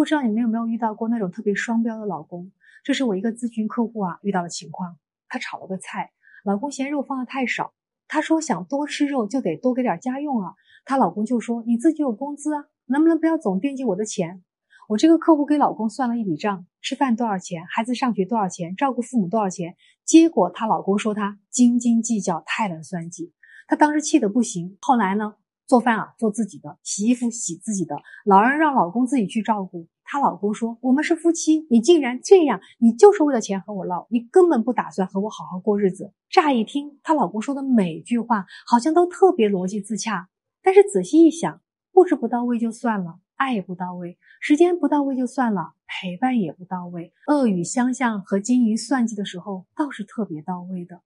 不知道你们有没有遇到过那种特别双标的老公？这是我一个咨询客户啊遇到的情况。她炒了个菜，老公嫌肉放的太少，她说想多吃肉就得多给点家用啊。她老公就说你自己有工资啊，能不能不要总惦记我的钱？我这个客户给老公算了一笔账，吃饭多少钱，孩子上学多少钱，照顾父母多少钱。结果她老公说她斤斤计较，太能算计。她当时气得不行。后来呢？做饭啊，做自己的；洗衣服，洗自己的。老人让老公自己去照顾。她老公说：“我们是夫妻，你竟然这样，你就是为了钱和我闹，你根本不打算和我好好过日子。”乍一听，她老公说的每句话好像都特别逻辑自洽，但是仔细一想，物质不到位就算了，爱也不到位，时间不到位就算了，陪伴也不到位，恶语相向和经营算计的时候倒是特别到位的。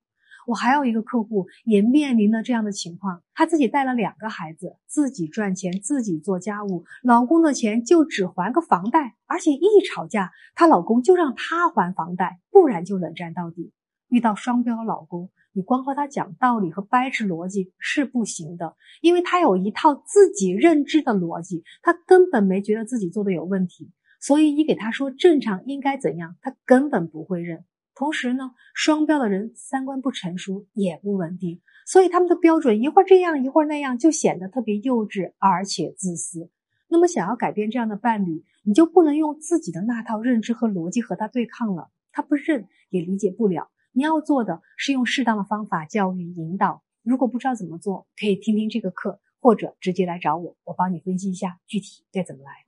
我还有一个客户也面临了这样的情况，她自己带了两个孩子，自己赚钱，自己做家务，老公的钱就只还个房贷，而且一吵架，她老公就让她还房贷，不然就冷战到底。遇到双标老公，你光和他讲道理和掰扯逻辑是不行的，因为他有一套自己认知的逻辑，他根本没觉得自己做的有问题，所以你给他说正常应该怎样，他根本不会认。同时呢，双标的人三观不成熟，也不稳定，所以他们的标准一会儿这样，一会儿那样，就显得特别幼稚而且自私。那么，想要改变这样的伴侣，你就不能用自己的那套认知和逻辑和他对抗了，他不认也理解不了。你要做的是用适当的方法教育引导。如果不知道怎么做，可以听听这个课，或者直接来找我，我帮你分析一下具体该怎么来。